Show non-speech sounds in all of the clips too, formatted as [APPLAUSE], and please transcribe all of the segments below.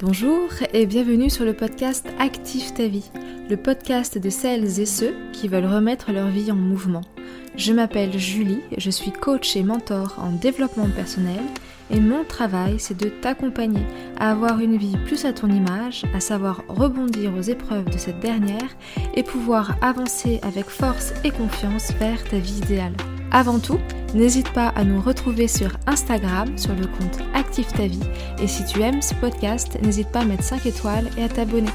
Bonjour et bienvenue sur le podcast Active ta vie, le podcast de celles et ceux qui veulent remettre leur vie en mouvement. Je m'appelle Julie, je suis coach et mentor en développement personnel et mon travail c'est de t'accompagner à avoir une vie plus à ton image, à savoir rebondir aux épreuves de cette dernière et pouvoir avancer avec force et confiance vers ta vie idéale. Avant tout, n'hésite pas à nous retrouver sur Instagram sur le compte Active ta vie et si tu aimes ce podcast, n'hésite pas à mettre 5 étoiles et à t'abonner.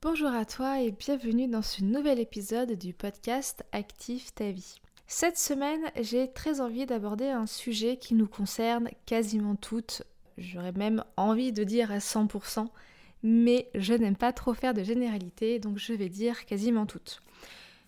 Bonjour à toi et bienvenue dans ce nouvel épisode du podcast Active ta vie. Cette semaine, j'ai très envie d'aborder un sujet qui nous concerne quasiment toutes, j'aurais même envie de dire à 100%, mais je n'aime pas trop faire de généralité, donc je vais dire quasiment toutes.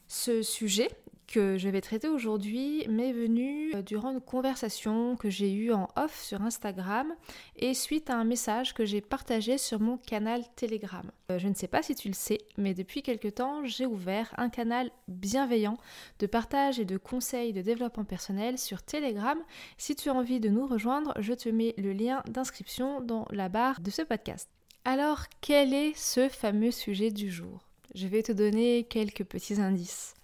Ce sujet que je vais traiter aujourd'hui m'est venu euh, durant une conversation que j'ai eue en off sur Instagram et suite à un message que j'ai partagé sur mon canal Telegram. Euh, je ne sais pas si tu le sais, mais depuis quelque temps, j'ai ouvert un canal bienveillant de partage et de conseils de développement personnel sur Telegram. Si tu as envie de nous rejoindre, je te mets le lien d'inscription dans la barre de ce podcast. Alors, quel est ce fameux sujet du jour? Je vais te donner quelques petits indices.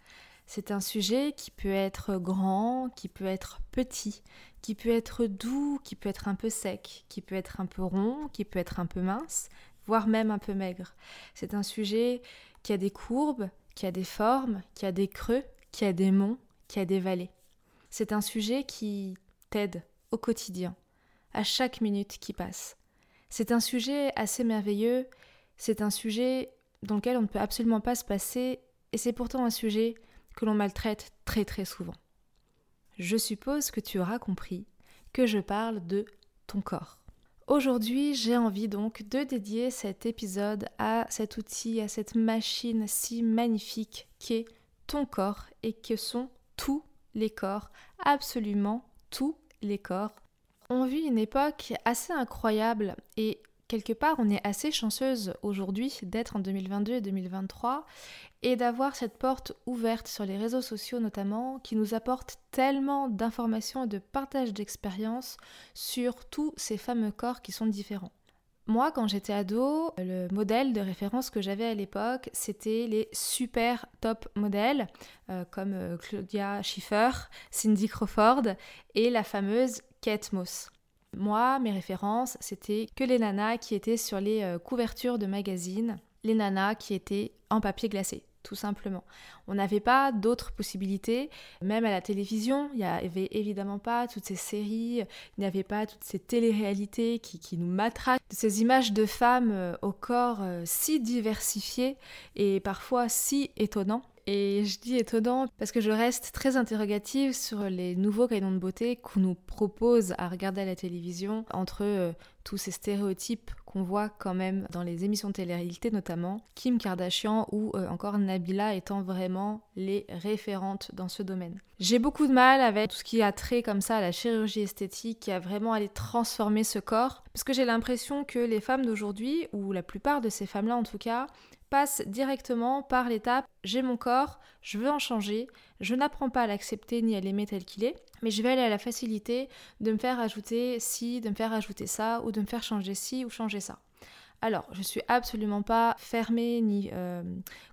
C'est un sujet qui peut être grand, qui peut être petit, qui peut être doux, qui peut être un peu sec, qui peut être un peu rond, qui peut être un peu mince, voire même un peu maigre. C'est un sujet qui a des courbes, qui a des formes, qui a des creux, qui a des monts, qui a des vallées. C'est un sujet qui t'aide au quotidien, à chaque minute qui passe. C'est un sujet assez merveilleux, c'est un sujet dans lequel on ne peut absolument pas se passer, et c'est pourtant un sujet que l'on maltraite très très souvent. Je suppose que tu auras compris que je parle de ton corps. Aujourd'hui, j'ai envie donc de dédier cet épisode à cet outil, à cette machine si magnifique qu'est ton corps et que sont tous les corps, absolument tous les corps on vit une époque assez incroyable et quelque part on est assez chanceuse aujourd'hui d'être en 2022 et 2023 et d'avoir cette porte ouverte sur les réseaux sociaux notamment qui nous apporte tellement d'informations et de partage d'expériences sur tous ces fameux corps qui sont différents. Moi, quand j'étais ado, le modèle de référence que j'avais à l'époque, c'était les super top modèles, euh, comme euh, Claudia Schiffer, Cindy Crawford et la fameuse Kate Moss. Moi, mes références, c'était que les nanas qui étaient sur les euh, couvertures de magazines, les nanas qui étaient en papier glacé tout simplement. On n'avait pas d'autres possibilités, même à la télévision, il n'y avait évidemment pas toutes ces séries, il n'y avait pas toutes ces téléréalités qui, qui nous matraquent, ces images de femmes euh, au corps euh, si diversifié et parfois si étonnants. Et je dis étonnant parce que je reste très interrogative sur les nouveaux canons de beauté qu'on nous propose à regarder à la télévision entre euh, tous ces stéréotypes qu'on voit quand même dans les émissions de télé-réalité notamment, Kim Kardashian ou euh, encore Nabila étant vraiment les référentes dans ce domaine. J'ai beaucoup de mal avec tout ce qui a trait comme ça à la chirurgie esthétique qui a vraiment allé transformer ce corps parce que j'ai l'impression que les femmes d'aujourd'hui, ou la plupart de ces femmes-là en tout cas, passe directement par l'étape j'ai mon corps, je veux en changer, je n'apprends pas à l'accepter ni à l'aimer tel qu'il est, mais je vais aller à la facilité de me faire ajouter ci, de me faire ajouter ça, ou de me faire changer ci ou changer ça. Alors, je suis absolument pas fermée ni euh,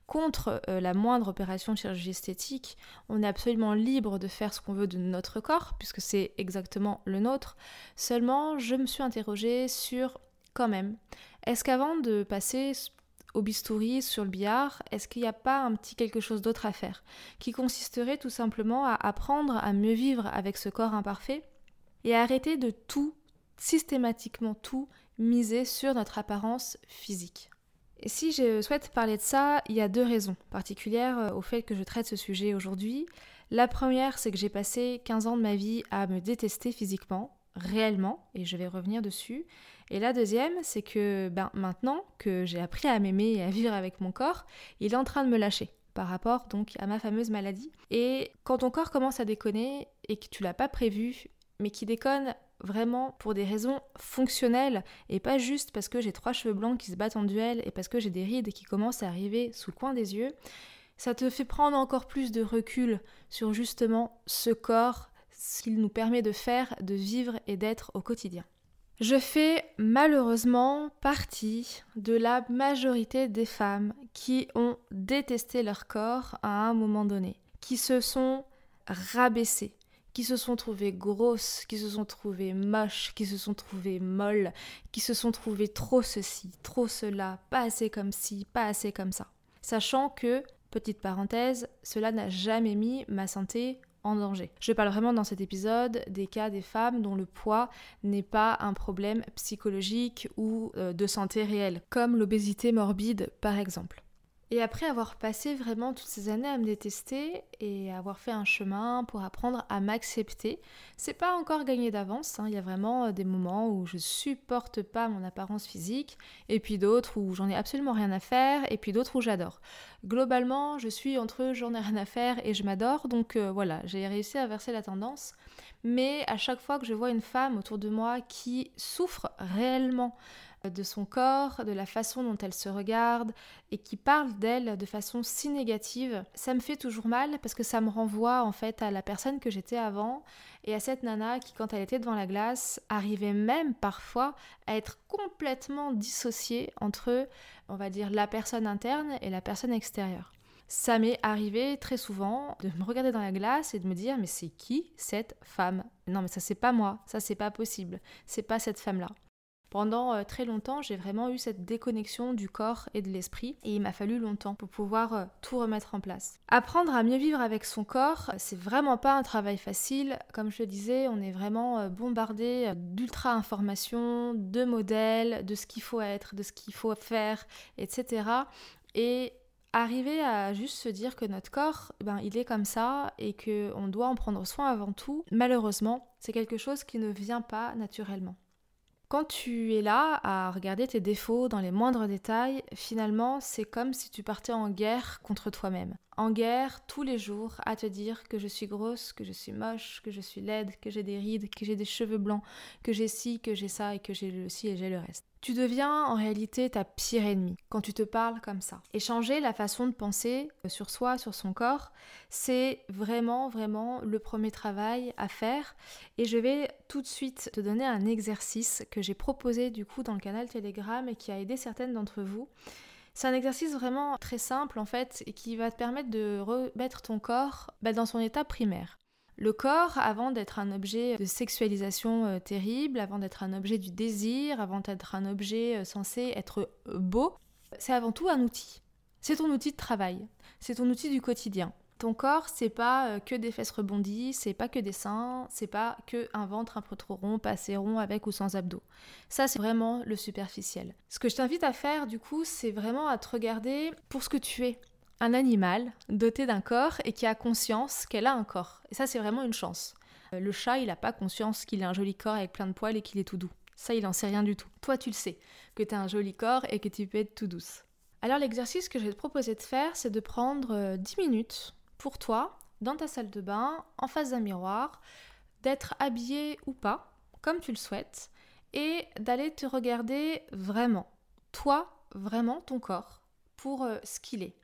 contre euh, la moindre opération de chirurgie esthétique. On est absolument libre de faire ce qu'on veut de notre corps, puisque c'est exactement le nôtre. Seulement, je me suis interrogée sur quand même, est-ce qu'avant de passer au bistouri, sur le billard, est-ce qu'il n'y a pas un petit quelque chose d'autre à faire Qui consisterait tout simplement à apprendre à mieux vivre avec ce corps imparfait et à arrêter de tout, systématiquement tout, miser sur notre apparence physique? Et si je souhaite parler de ça, il y a deux raisons particulières euh, au fait que je traite ce sujet aujourd'hui. La première, c'est que j'ai passé 15 ans de ma vie à me détester physiquement, réellement, et je vais revenir dessus. Et la deuxième, c'est que ben, maintenant que j'ai appris à m'aimer et à vivre avec mon corps, il est en train de me lâcher par rapport donc à ma fameuse maladie. Et quand ton corps commence à déconner et que tu l'as pas prévu, mais qui déconne vraiment pour des raisons fonctionnelles et pas juste parce que j'ai trois cheveux blancs qui se battent en duel et parce que j'ai des rides qui commencent à arriver sous le coin des yeux, ça te fait prendre encore plus de recul sur justement ce corps ce qu'il nous permet de faire, de vivre et d'être au quotidien. Je fais malheureusement partie de la majorité des femmes qui ont détesté leur corps à un moment donné, qui se sont rabaissées, qui se sont trouvées grosses, qui se sont trouvées moches, qui se sont trouvées molles, qui se sont trouvées trop ceci, trop cela, pas assez comme ci, pas assez comme ça. Sachant que, petite parenthèse, cela n'a jamais mis ma santé danger. Je parle vraiment dans cet épisode des cas des femmes dont le poids n'est pas un problème psychologique ou euh, de santé réelle, comme l'obésité morbide par exemple. Et après avoir passé vraiment toutes ces années à me détester et avoir fait un chemin pour apprendre à m'accepter, c'est pas encore gagné d'avance. Hein. Il y a vraiment euh, des moments où je supporte pas mon apparence physique, et puis d'autres où j'en ai absolument rien à faire, et puis d'autres où j'adore. Globalement, je suis entre j'en ai rien à faire et je m'adore, donc euh, voilà, j'ai réussi à verser la tendance. Mais à chaque fois que je vois une femme autour de moi qui souffre réellement de son corps, de la façon dont elle se regarde et qui parle d'elle de façon si négative, ça me fait toujours mal parce que ça me renvoie en fait à la personne que j'étais avant et à cette nana qui quand elle était devant la glace arrivait même parfois à être complètement dissociée entre on va dire la personne interne et la personne extérieure. Ça m'est arrivé très souvent de me regarder dans la glace et de me dire mais c'est qui cette femme? Non mais ça c'est pas moi, ça c'est pas possible, c'est pas cette femme là. Pendant euh, très longtemps, j'ai vraiment eu cette déconnexion du corps et de l'esprit et il m'a fallu longtemps pour pouvoir euh, tout remettre en place. Apprendre à mieux vivre avec son corps, c'est vraiment pas un travail facile. Comme je le disais, on est vraiment euh, bombardé d'ultra informations, de modèles, de ce qu'il faut être, de ce qu'il faut faire, etc. Et arriver à juste se dire que notre corps, ben, il est comme ça et qu'on doit en prendre soin avant tout, malheureusement, c'est quelque chose qui ne vient pas naturellement. Quand tu es là à regarder tes défauts dans les moindres détails, finalement, c'est comme si tu partais en guerre contre toi-même. En guerre tous les jours à te dire que je suis grosse, que je suis moche, que je suis laide, que j'ai des rides, que j'ai des cheveux blancs, que j'ai ci, que j'ai ça et que j'ai le ci et j'ai le reste. Tu deviens en réalité ta pire ennemie quand tu te parles comme ça. Et changer la façon de penser sur soi, sur son corps, c'est vraiment, vraiment le premier travail à faire. Et je vais tout de suite te donner un exercice que j'ai proposé du coup dans le canal Telegram et qui a aidé certaines d'entre vous. C'est un exercice vraiment très simple en fait et qui va te permettre de remettre ton corps bah, dans son état primaire. Le corps, avant d'être un objet de sexualisation euh, terrible, avant d'être un objet du désir, avant d'être un objet euh, censé être euh, beau, c'est avant tout un outil. C'est ton outil de travail, c'est ton outil du quotidien. Ton corps, c'est pas que des fesses rebondies, c'est pas que des seins, c'est pas que un ventre un peu trop rond, pas assez rond avec ou sans abdos. Ça, c'est vraiment le superficiel. Ce que je t'invite à faire, du coup, c'est vraiment à te regarder pour ce que tu es un animal doté d'un corps et qui a conscience qu'elle a un corps. Et ça, c'est vraiment une chance. Euh, le chat, il n'a pas conscience qu'il a un joli corps avec plein de poils et qu'il est tout doux. Ça, il n'en sait rien du tout. Toi, tu le sais, que tu as un joli corps et que tu peux être tout douce. Alors, l'exercice que je vais te proposer de faire, c'est de prendre 10 euh, minutes pour toi, dans ta salle de bain, en face d'un miroir, d'être habillé ou pas, comme tu le souhaites, et d'aller te regarder vraiment, toi, vraiment ton corps, pour euh, ce qu'il est.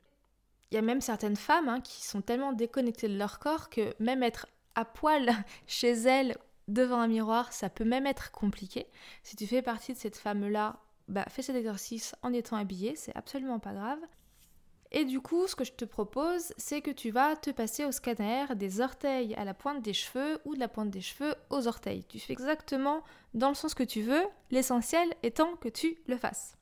Il y a même certaines femmes hein, qui sont tellement déconnectées de leur corps que même être à poil [LAUGHS] chez elles devant un miroir, ça peut même être compliqué. Si tu fais partie de cette femme-là, bah, fais cet exercice en étant habillée, c'est absolument pas grave. Et du coup, ce que je te propose, c'est que tu vas te passer au scanner des orteils à la pointe des cheveux ou de la pointe des cheveux aux orteils. Tu fais exactement dans le sens que tu veux, l'essentiel étant que tu le fasses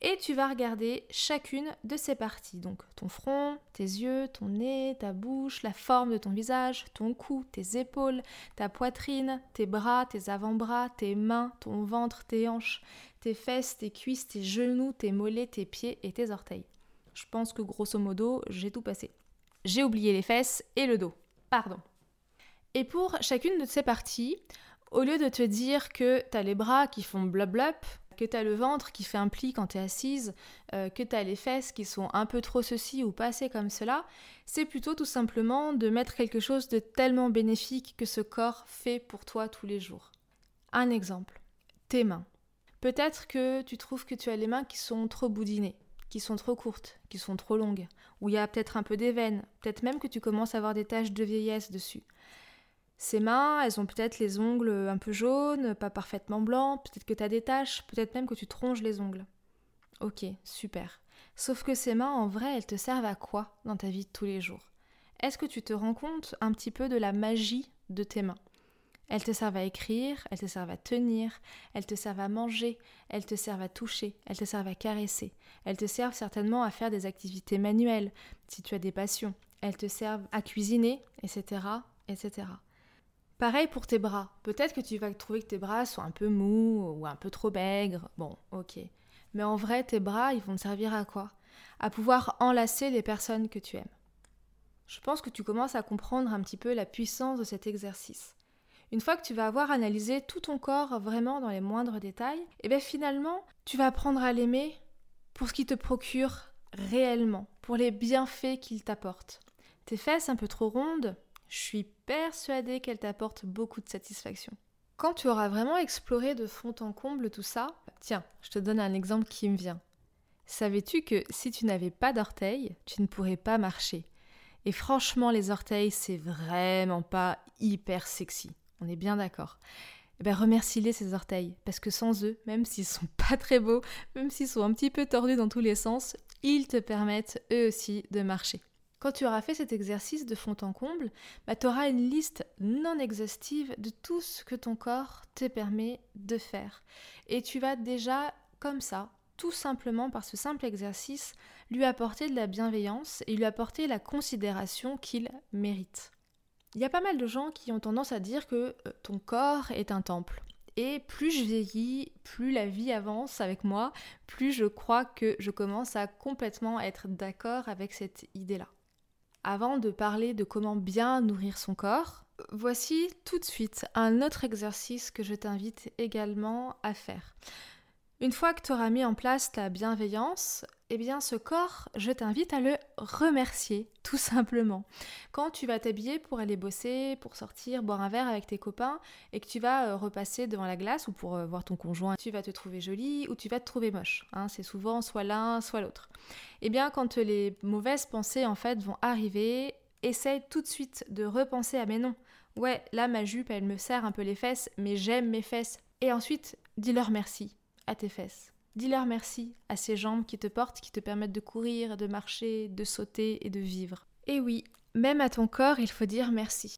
et tu vas regarder chacune de ces parties. Donc ton front, tes yeux, ton nez, ta bouche, la forme de ton visage, ton cou, tes épaules, ta poitrine, tes bras, tes avant-bras, tes mains, ton ventre, tes hanches, tes fesses, tes cuisses, tes genoux, tes mollets, tes pieds et tes orteils. Je pense que grosso modo, j'ai tout passé. J'ai oublié les fesses et le dos. Pardon. Et pour chacune de ces parties, au lieu de te dire que tu as les bras qui font blub blub, que tu le ventre qui fait un pli quand tu assise, euh, que tu les fesses qui sont un peu trop ceci ou pas assez comme cela, c'est plutôt tout simplement de mettre quelque chose de tellement bénéfique que ce corps fait pour toi tous les jours. Un exemple, tes mains. Peut-être que tu trouves que tu as les mains qui sont trop boudinées, qui sont trop courtes, qui sont trop longues, où il y a peut-être un peu des veines, peut-être même que tu commences à avoir des taches de vieillesse dessus. Ces mains, elles ont peut-être les ongles un peu jaunes, pas parfaitement blancs, peut-être que tu as des taches, peut-être même que tu tronches les ongles. Ok, super. Sauf que ces mains, en vrai, elles te servent à quoi dans ta vie de tous les jours? Est-ce que tu te rends compte un petit peu de la magie de tes mains? Elles te servent à écrire, elles te servent à tenir, elles te servent à manger, elles te servent à toucher, elles te servent à caresser, elles te servent certainement à faire des activités manuelles, si tu as des passions, elles te servent à cuisiner, etc., etc. Pareil pour tes bras. Peut-être que tu vas trouver que tes bras sont un peu mous ou un peu trop maigres. Bon, ok. Mais en vrai, tes bras, ils vont te servir à quoi? À pouvoir enlacer les personnes que tu aimes. Je pense que tu commences à comprendre un petit peu la puissance de cet exercice. Une fois que tu vas avoir analysé tout ton corps vraiment dans les moindres détails, et eh bien finalement, tu vas apprendre à l'aimer pour ce qu'il te procure réellement, pour les bienfaits qu'il t'apporte. Tes fesses un peu trop rondes, je suis persuadée qu'elles t'apportent beaucoup de satisfaction. Quand tu auras vraiment exploré de fond en comble tout ça, tiens, je te donne un exemple qui me vient. Savais-tu que si tu n'avais pas d'orteils, tu ne pourrais pas marcher? Et franchement, les orteils, c'est vraiment pas hyper sexy. On est bien d'accord. Eh bien, remercie-les ces orteils, parce que sans eux, même s'ils sont pas très beaux, même s'ils sont un petit peu tordus dans tous les sens, ils te permettent eux aussi de marcher. Quand tu auras fait cet exercice de fond en comble, bah, tu auras une liste non exhaustive de tout ce que ton corps te permet de faire. Et tu vas déjà, comme ça, tout simplement par ce simple exercice, lui apporter de la bienveillance et lui apporter la considération qu'il mérite. Il y a pas mal de gens qui ont tendance à dire que euh, ton corps est un temple. Et plus je vieillis, plus la vie avance avec moi, plus je crois que je commence à complètement être d'accord avec cette idée-là. Avant de parler de comment bien nourrir son corps, voici tout de suite un autre exercice que je t'invite également à faire. Une fois que tu auras mis en place ta bienveillance, eh bien ce corps, je t'invite à le remercier, [LAUGHS] tout simplement. Quand tu vas t'habiller pour aller bosser, pour sortir, boire un verre avec tes copains, et que tu vas euh, repasser devant la glace ou pour euh, voir ton conjoint, tu vas te trouver jolie ou tu vas te trouver moche. Hein. c'est souvent soit l'un, soit l'autre. Eh bien quand les mauvaises pensées en fait vont arriver, essaye tout de suite de repenser à mais non. Ouais, là ma jupe elle me serre un peu les fesses, mais j'aime mes fesses. Et ensuite, dis-leur merci tes fesses. Dis-leur merci à ces jambes qui te portent, qui te permettent de courir, de marcher, de sauter et de vivre. Et oui, même à ton corps, il faut dire merci.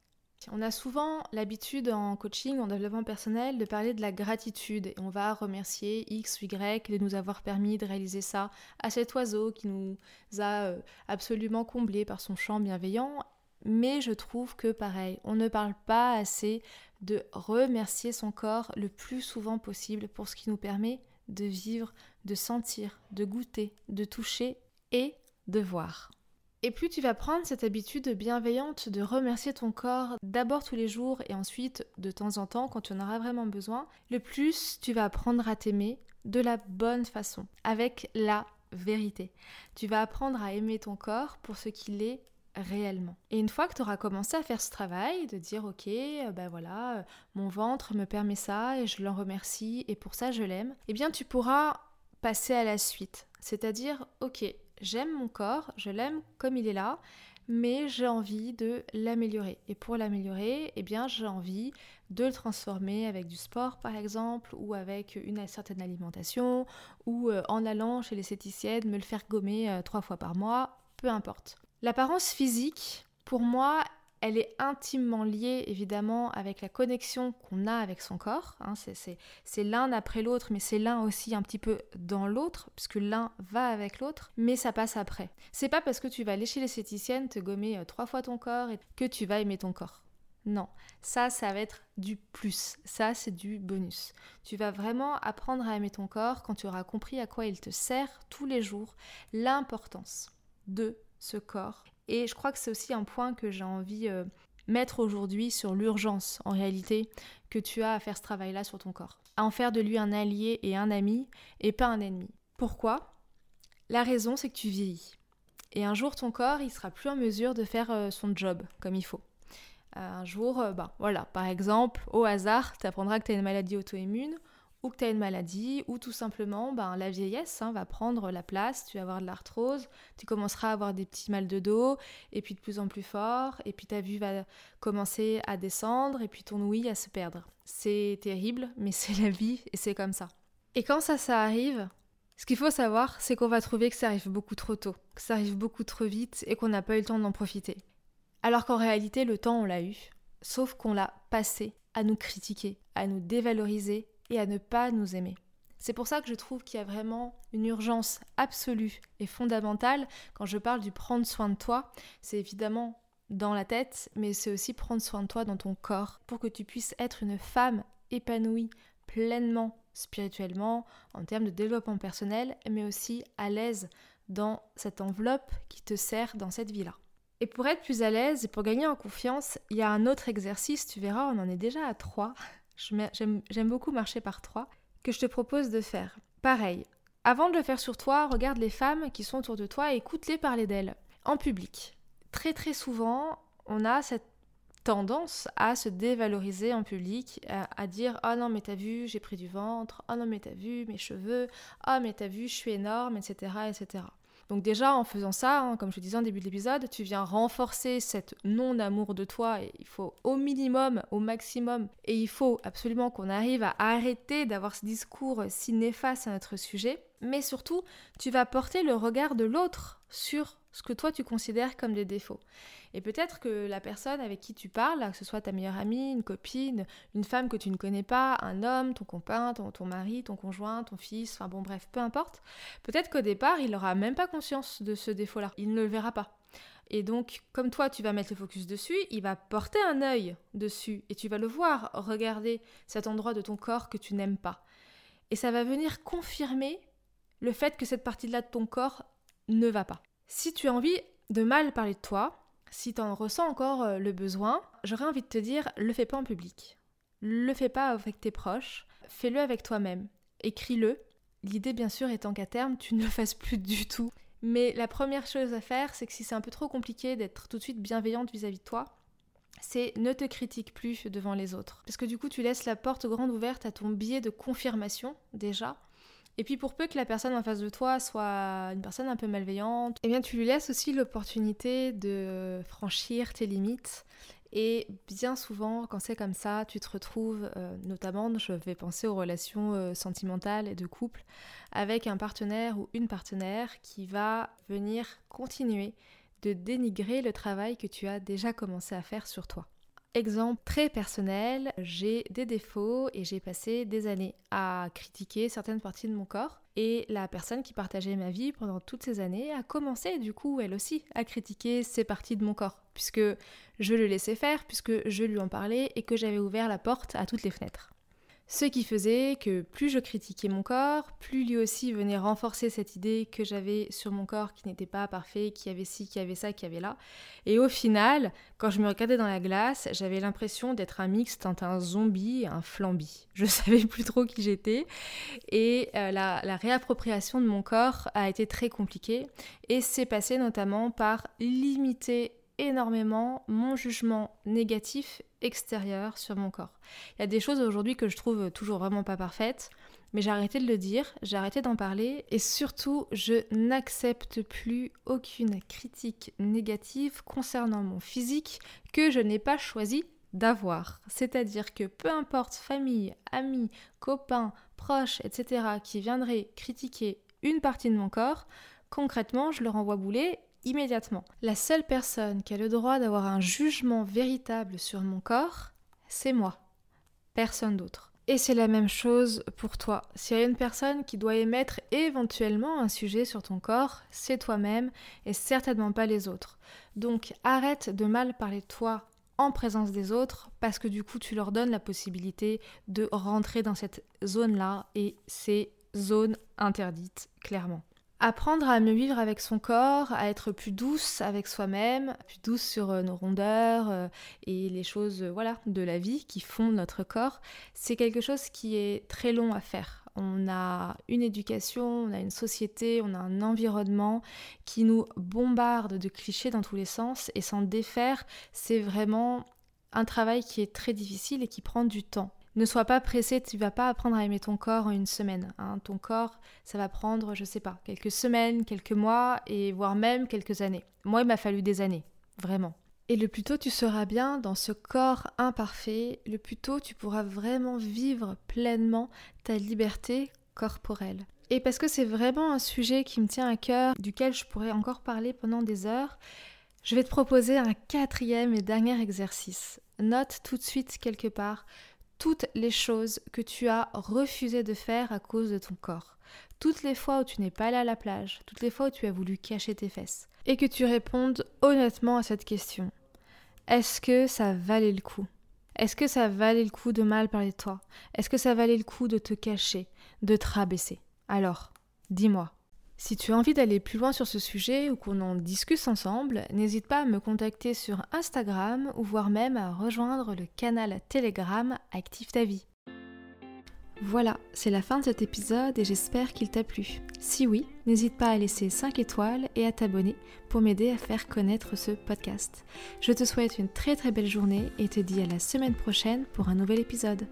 On a souvent l'habitude en coaching, en développement personnel, de parler de la gratitude et on va remercier X Y de nous avoir permis de réaliser ça à cet oiseau qui nous a euh, absolument comblés par son chant bienveillant. Mais je trouve que pareil, on ne parle pas assez de remercier son corps le plus souvent possible pour ce qui nous permet de vivre, de sentir, de goûter, de toucher et de voir. Et plus tu vas prendre cette habitude bienveillante de remercier ton corps d'abord tous les jours et ensuite de temps en temps quand tu en auras vraiment besoin, le plus tu vas apprendre à t'aimer de la bonne façon, avec la vérité. Tu vas apprendre à aimer ton corps pour ce qu'il est réellement. Et une fois que tu auras commencé à faire ce travail, de dire ok, ben voilà, euh, mon ventre me permet ça et je l'en remercie et pour ça je l'aime, eh bien tu pourras passer à la suite. C'est-à-dire ok, j'aime mon corps, je l'aime comme il est là, mais j'ai envie de l'améliorer. Et pour l'améliorer, eh bien j'ai envie de le transformer avec du sport par exemple, ou avec une certaine alimentation, ou euh, en allant chez l'esthéticienne me le faire gommer trois fois par mois, peu importe. L'apparence physique, pour moi, elle est intimement liée évidemment avec la connexion qu'on a avec son corps. Hein. c'est l'un après l'autre, mais c'est l'un aussi un petit peu dans l'autre, puisque l'un va avec l'autre, mais ça passe après. C'est pas parce que tu vas aller chez l'esthéticienne te gommer euh, trois fois ton corps et que tu vas aimer ton corps. Non, ça, ça va être du plus. Ça, c'est du bonus. Tu vas vraiment apprendre à aimer ton corps quand tu auras compris à quoi il te sert tous les jours, l'importance de ce corps. Et je crois que c'est aussi un point que j'ai envie euh, mettre aujourd'hui sur l'urgence, en réalité, que tu as à faire ce travail-là sur ton corps. À en faire de lui un allié et un ami, et pas un ennemi. Pourquoi? La raison, c'est que tu vieillis. Et un jour, ton corps, il sera plus en mesure de faire euh, son job comme il faut. Euh, un jour, ben voilà, par exemple, au hasard, tu apprendras que tu as une maladie auto-immune, ou que tu as une maladie, ou tout simplement ben, la vieillesse hein, va prendre la place, tu vas avoir de l'arthrose, tu commenceras à avoir des petits mal de dos, et puis de plus en plus fort, et puis ta vue va commencer à descendre, et puis ton ouïe à se perdre. C'est terrible, mais [LAUGHS] c'est la vie, et c'est comme ça. Et quand ça, ça arrive, ce qu'il faut savoir, c'est qu'on va trouver que ça arrive beaucoup trop tôt, que ça arrive beaucoup trop vite, et qu'on n'a pas eu le temps d'en profiter. Alors qu'en réalité, le temps, on l'a eu, sauf qu'on l'a passé à nous critiquer, à nous dévaloriser et à ne pas nous aimer. C'est pour ça que je trouve qu'il y a vraiment une urgence absolue et fondamentale quand je parle du prendre soin de toi. C'est évidemment dans la tête, mais c'est aussi prendre soin de toi dans ton corps pour que tu puisses être une femme épanouie pleinement spirituellement, en termes de développement personnel, mais aussi à l'aise dans cette enveloppe qui te sert dans cette vie-là. Et pour être plus à l'aise et pour gagner en confiance, il y a un autre exercice, tu verras, on en est déjà à trois. J'aime beaucoup marcher par trois, que je te propose de faire. Pareil, avant de le faire sur toi, regarde les femmes qui sont autour de toi et écoute-les parler d'elles, en public. Très très souvent, on a cette tendance à se dévaloriser en public, à, dire oh non mais t'as vu j'ai pris du ventre, oh non mais t'as vu mes cheveux, oh mais t'as vu je suis énorme, etc. etc. Donc déjà, en faisant ça, hein, comme je disais en début de l'épisode, tu viens renforcer cette non-amour de toi. Et il faut au minimum, au maximum, et il faut absolument qu'on arrive à arrêter d'avoir ce discours si néfaste à notre sujet. Mais surtout, tu vas porter le regard de l'autre sur ce que toi tu considères comme des défauts. Et peut-être que la personne avec qui tu parles, que ce soit ta meilleure amie, une copine, une femme que tu ne connais pas, un homme, ton copain, ton, mari, ton conjoint, ton fils, enfin bon bref, peu importe, peut-être qu'au départ, il n'aura même pas conscience de ce défaut-là. Il ne le verra pas. Et donc, comme toi, tu vas mettre le focus dessus, il va porter un œil dessus et tu vas le voir regarder cet endroit de ton corps que tu n'aimes pas. Et ça va venir confirmer le fait que cette partie-là de ton corps ne va pas. Si tu as envie de mal parler de toi, si tu en ressens encore euh, le besoin, j'aurais envie de te dire, le fais pas en public. Le fais pas avec tes proches, fais-le avec toi-même. Écris-le. L'idée bien sûr étant qu'à terme, tu ne le fasses plus du tout. Mais la première chose à faire, c'est que si c'est un peu trop compliqué d'être tout de suite bienveillante vis-à-vis de toi, c'est ne te critique plus devant les autres. Parce que du coup, tu laisses la porte grande ouverte à ton biais de confirmation déjà, et puis pour peu que la personne en face de toi soit une personne un peu malveillante, eh bien tu lui laisses aussi l'opportunité de franchir tes limites. Et bien souvent, quand c'est comme ça, tu te retrouves, euh, notamment, je vais penser aux relations euh, sentimentales et de couple, avec un partenaire ou une partenaire qui va venir continuer de dénigrer le travail que tu as déjà commencé à faire sur toi. Exemple très personnel, j'ai des défauts et j'ai passé des années à critiquer certaines parties de mon corps. Et la personne qui partageait ma vie pendant toutes ces années a commencé du coup elle aussi à critiquer ces parties de mon corps, puisque je le laissais faire, puisque je lui en parlais et que j'avais ouvert la porte à toutes les fenêtres. Ce qui faisait que plus je critiquais mon corps, plus lui aussi venait renforcer cette idée que j'avais sur mon corps qui n'était pas parfait, qui avait ci, qui avait ça, qui avait là. Et au final, quand je me regardais dans la glace, j'avais l'impression d'être un mix entre un zombie et un flambi. [LAUGHS] Je savais plus trop qui j'étais. Et euh, la réappropriation de mon corps a été très compliquée. Et c'est passé notamment par limiter énormément mon jugement négatif extérieur sur mon corps. Il y a des choses aujourd'hui que je trouve toujours vraiment pas parfaites, mais j'ai arrêté de le dire, j'ai arrêté d'en parler et surtout je n'accepte plus aucune critique négative concernant mon physique que je n'ai pas choisi d'avoir. C'est-à-dire que peu importe famille, amis, copains, proches, etc., qui viendraient critiquer une partie de mon corps, concrètement, je leur envoie bouler immédiatement. La seule personne qui a le droit d'avoir un jugement véritable sur mon corps, c'est moi. Personne d'autre. Et c'est la même chose pour toi. S'il y a une personne qui doit émettre éventuellement un sujet sur ton corps, c'est toi-même et certainement pas les autres. Donc arrête de mal parler de toi en présence des autres parce que du coup tu leur donnes la possibilité de rentrer dans cette zone-là et c'est zone interdite clairement. Apprendre à mieux vivre avec son corps, à être plus douce avec soi-même, plus douce sur euh, nos rondeurs euh, et les choses euh, voilà, de la vie qui font notre corps, c'est quelque chose qui est très long à faire. On a une éducation, on a une société, on a un environnement qui nous bombarde de clichés dans tous les sens et s'en défaire, c'est vraiment un travail qui est très difficile et qui prend du temps. Ne sois pas pressé, tu vas pas apprendre à aimer ton corps en une semaine. Hein. Ton corps, ça va prendre, je sais pas, quelques semaines, quelques mois et voire même quelques années. Moi, il m'a fallu des années, vraiment. Et le plus tôt tu seras bien dans ce corps imparfait, le plus tôt tu pourras vraiment vivre pleinement ta liberté corporelle. Et parce que c'est vraiment un sujet qui me tient à cœur, duquel je pourrais encore parler pendant des heures, je vais te proposer un quatrième et dernier exercice. Note tout de suite quelque part toutes les choses que tu as refusé de faire à cause de ton corps. Toutes les fois où tu n'es pas allé à la plage, toutes les fois où tu as voulu cacher tes fesses. Et que tu répondes honnêtement à cette question. Est-ce que ça valait le coup? Est-ce que ça valait le coup de mal parler de toi? Est-ce que ça valait le coup de te cacher, de te rabaisser? Alors, dis-moi. Si tu as envie d'aller plus loin sur ce sujet ou qu'on en discute ensemble, n'hésite pas à me contacter sur Instagram ou voire même à rejoindre le canal Telegram Active ta vie. Voilà, c'est la fin de cet épisode et j'espère qu'il t'a plu. Si oui, n'hésite pas à laisser 5 étoiles et à t'abonner pour m'aider à faire connaître ce podcast. Je te souhaite une très très belle journée et te dis à la semaine prochaine pour un nouvel épisode.